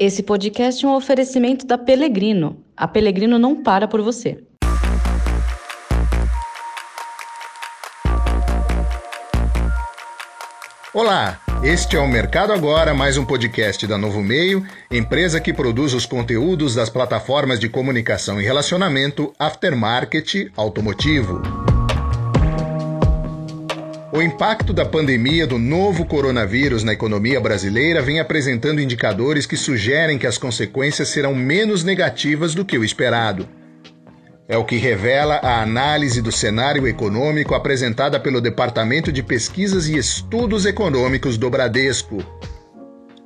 Esse podcast é um oferecimento da Pelegrino. A Pelegrino não para por você. Olá, este é o Mercado Agora, mais um podcast da Novo Meio, empresa que produz os conteúdos das plataformas de comunicação e relacionamento aftermarket automotivo. O impacto da pandemia do novo coronavírus na economia brasileira vem apresentando indicadores que sugerem que as consequências serão menos negativas do que o esperado. É o que revela a análise do cenário econômico apresentada pelo Departamento de Pesquisas e Estudos Econômicos do Bradesco.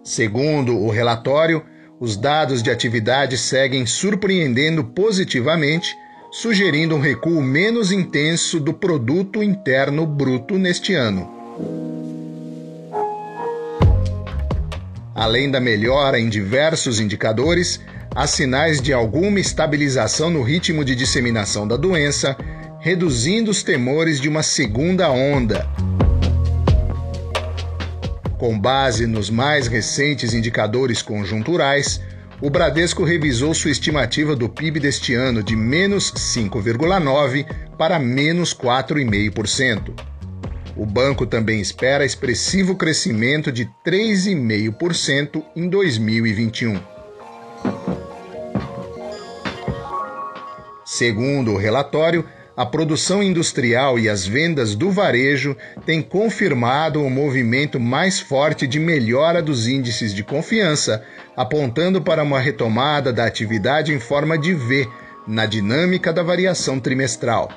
Segundo o relatório, os dados de atividade seguem surpreendendo positivamente sugerindo um recuo menos intenso do produto interno bruto neste ano. Além da melhora em diversos indicadores, há sinais de alguma estabilização no ritmo de disseminação da doença, reduzindo os temores de uma segunda onda. Com base nos mais recentes indicadores conjunturais, o Bradesco revisou sua estimativa do PIB deste ano de menos 5,9% para menos 4,5%. O banco também espera expressivo crescimento de 3,5% em 2021. Segundo o relatório, a produção industrial e as vendas do varejo têm confirmado o um movimento mais forte de melhora dos índices de confiança, apontando para uma retomada da atividade em forma de V na dinâmica da variação trimestral.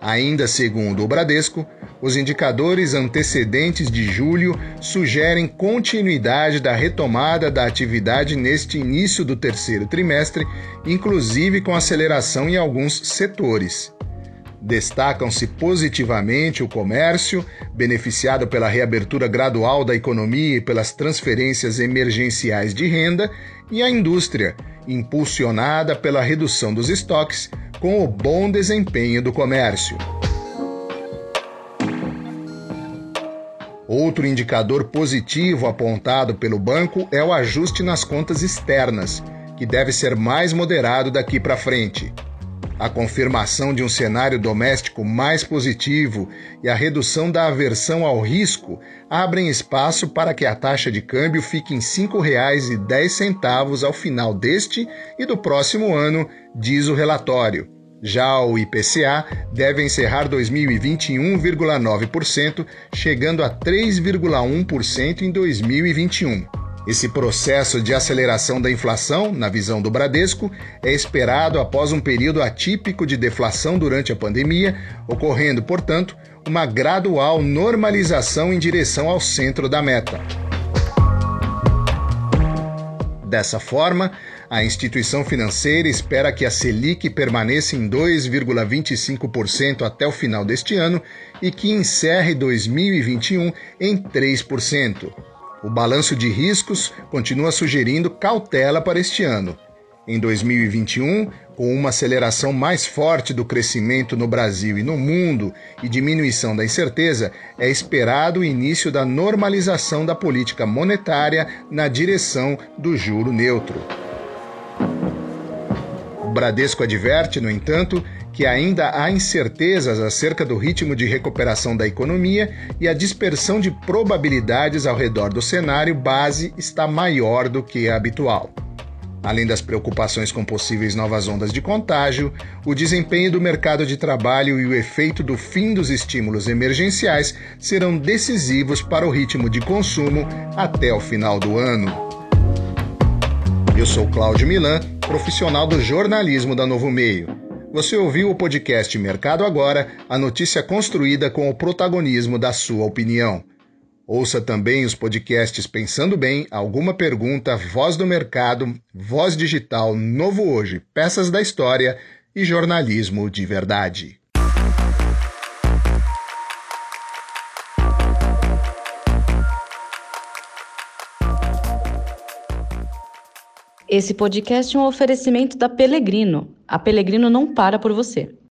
Ainda segundo o Bradesco, os indicadores antecedentes de julho sugerem continuidade da retomada da atividade neste início do terceiro trimestre, inclusive com aceleração em alguns setores. Destacam-se positivamente o comércio, beneficiado pela reabertura gradual da economia e pelas transferências emergenciais de renda, e a indústria, impulsionada pela redução dos estoques com o bom desempenho do comércio. Outro indicador positivo apontado pelo banco é o ajuste nas contas externas, que deve ser mais moderado daqui para frente. A confirmação de um cenário doméstico mais positivo e a redução da aversão ao risco abrem espaço para que a taxa de câmbio fique em R$ 5,10 ao final deste e do próximo ano, diz o relatório. Já o IPCA deve encerrar 2021,9%, chegando a 3,1% em 2021. Esse processo de aceleração da inflação, na visão do Bradesco, é esperado após um período atípico de deflação durante a pandemia, ocorrendo, portanto, uma gradual normalização em direção ao centro da meta. Dessa forma, a instituição financeira espera que a Selic permaneça em 2,25% até o final deste ano e que encerre 2021 em 3%. O balanço de riscos continua sugerindo cautela para este ano. Em 2021, com uma aceleração mais forte do crescimento no Brasil e no mundo e diminuição da incerteza, é esperado o início da normalização da política monetária na direção do juro neutro. O Bradesco adverte, no entanto, que ainda há incertezas acerca do ritmo de recuperação da economia e a dispersão de probabilidades ao redor do cenário base está maior do que a habitual. Além das preocupações com possíveis novas ondas de contágio, o desempenho do mercado de trabalho e o efeito do fim dos estímulos emergenciais serão decisivos para o ritmo de consumo até o final do ano. Eu sou Cláudio Milan, profissional do jornalismo da Novo Meio. Você ouviu o podcast Mercado Agora, a notícia construída com o protagonismo da sua opinião. Ouça também os podcasts Pensando Bem, Alguma Pergunta, Voz do Mercado, Voz Digital, Novo Hoje, Peças da História e Jornalismo de Verdade. Esse podcast é um oferecimento da Pelegrino. A Pelegrino não para por você.